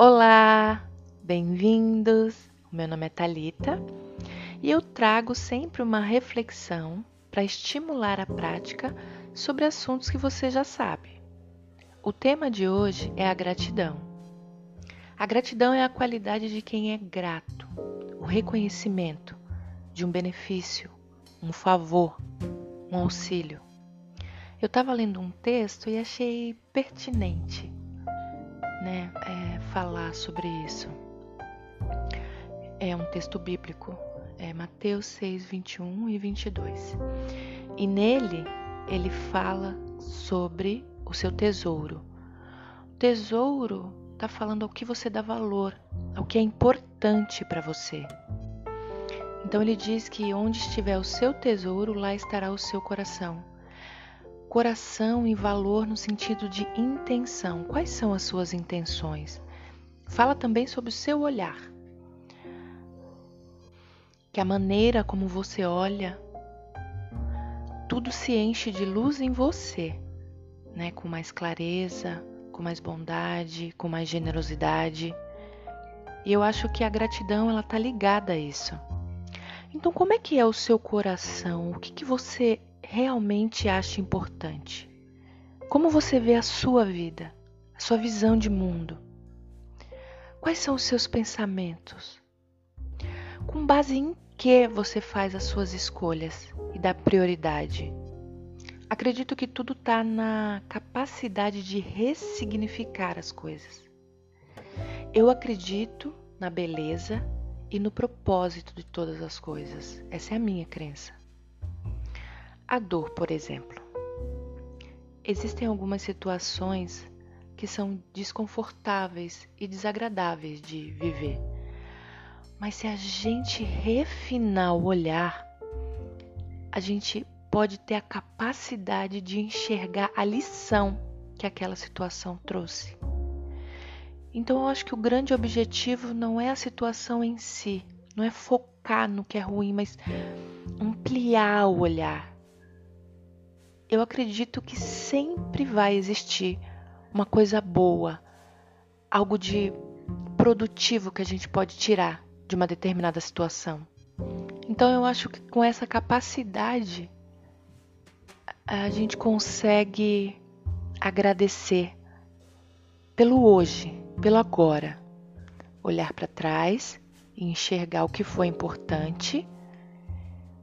Olá, bem-vindos. Meu nome é Talita e eu trago sempre uma reflexão para estimular a prática sobre assuntos que você já sabe. O tema de hoje é a gratidão. A gratidão é a qualidade de quem é grato, o reconhecimento de um benefício, um favor, um auxílio. Eu estava lendo um texto e achei pertinente né, é, falar sobre isso. É um texto bíblico, é Mateus 6, 21 e 22. E nele ele fala sobre o seu tesouro. O tesouro está falando ao que você dá valor, ao que é importante para você. Então ele diz que onde estiver o seu tesouro, lá estará o seu coração. Coração e valor no sentido de intenção. Quais são as suas intenções? Fala também sobre o seu olhar. Que a maneira como você olha, tudo se enche de luz em você, né? Com mais clareza, com mais bondade, com mais generosidade. E eu acho que a gratidão ela tá ligada a isso. Então, como é que é o seu coração? O que, que você realmente acha importante? Como você vê a sua vida, a sua visão de mundo? Quais são os seus pensamentos? Com base em que você faz as suas escolhas e dá prioridade? Acredito que tudo está na capacidade de ressignificar as coisas. Eu acredito na beleza e no propósito de todas as coisas. Essa é a minha crença. A dor, por exemplo. Existem algumas situações que são desconfortáveis e desagradáveis de viver. Mas se a gente refinar o olhar, a gente pode ter a capacidade de enxergar a lição que aquela situação trouxe. Então eu acho que o grande objetivo não é a situação em si, não é focar no que é ruim, mas ampliar o olhar, eu acredito que sempre vai existir uma coisa boa, algo de produtivo que a gente pode tirar de uma determinada situação. Então eu acho que com essa capacidade a gente consegue agradecer pelo hoje, pelo agora, olhar para trás e enxergar o que foi importante,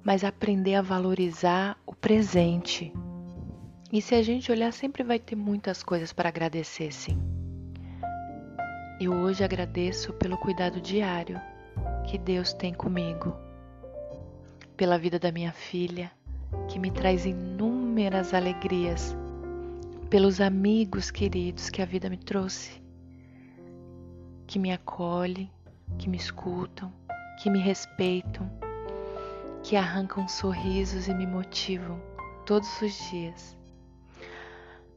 mas aprender a valorizar o presente e se a gente olhar, sempre vai ter muitas coisas para agradecer, sim. Eu hoje agradeço pelo cuidado diário que Deus tem comigo, pela vida da minha filha, que me traz inúmeras alegrias, pelos amigos queridos que a vida me trouxe, que me acolhem, que me escutam, que me respeitam, que arrancam sorrisos e me motivam todos os dias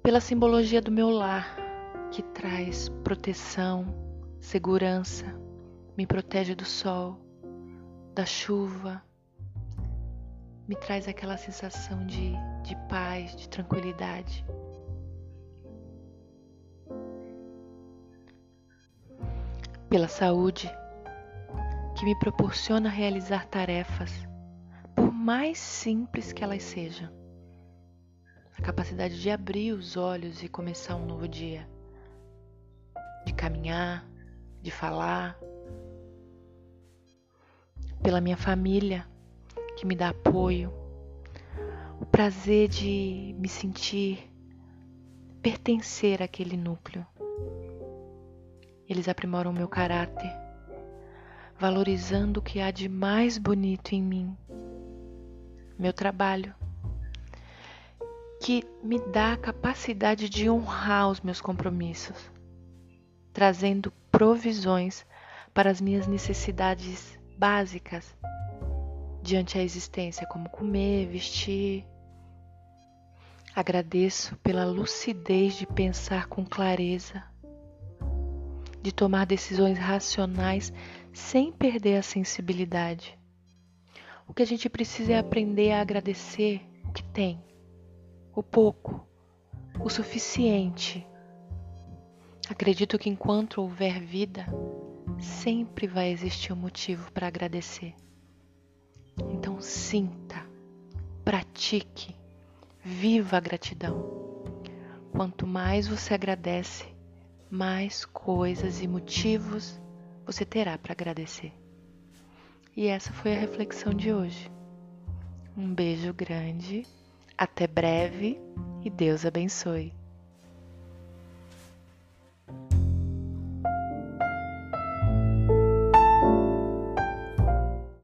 pela simbologia do meu lar, que traz proteção, segurança, me protege do sol, da chuva, me traz aquela sensação de, de paz, de tranquilidade. Pela saúde, que me proporciona realizar tarefas, por mais simples que elas sejam a capacidade de abrir os olhos e começar um novo dia, de caminhar, de falar, pela minha família que me dá apoio, o prazer de me sentir pertencer àquele núcleo. Eles aprimoram meu caráter, valorizando o que há de mais bonito em mim, meu trabalho que me dá a capacidade de honrar os meus compromissos, trazendo provisões para as minhas necessidades básicas diante a existência, como comer, vestir. Agradeço pela lucidez de pensar com clareza, de tomar decisões racionais sem perder a sensibilidade. O que a gente precisa é aprender a agradecer o que tem o pouco, o suficiente. Acredito que enquanto houver vida, sempre vai existir um motivo para agradecer. Então sinta, pratique, viva a gratidão. Quanto mais você agradece, mais coisas e motivos você terá para agradecer. E essa foi a reflexão de hoje. Um beijo grande, até breve e Deus abençoe.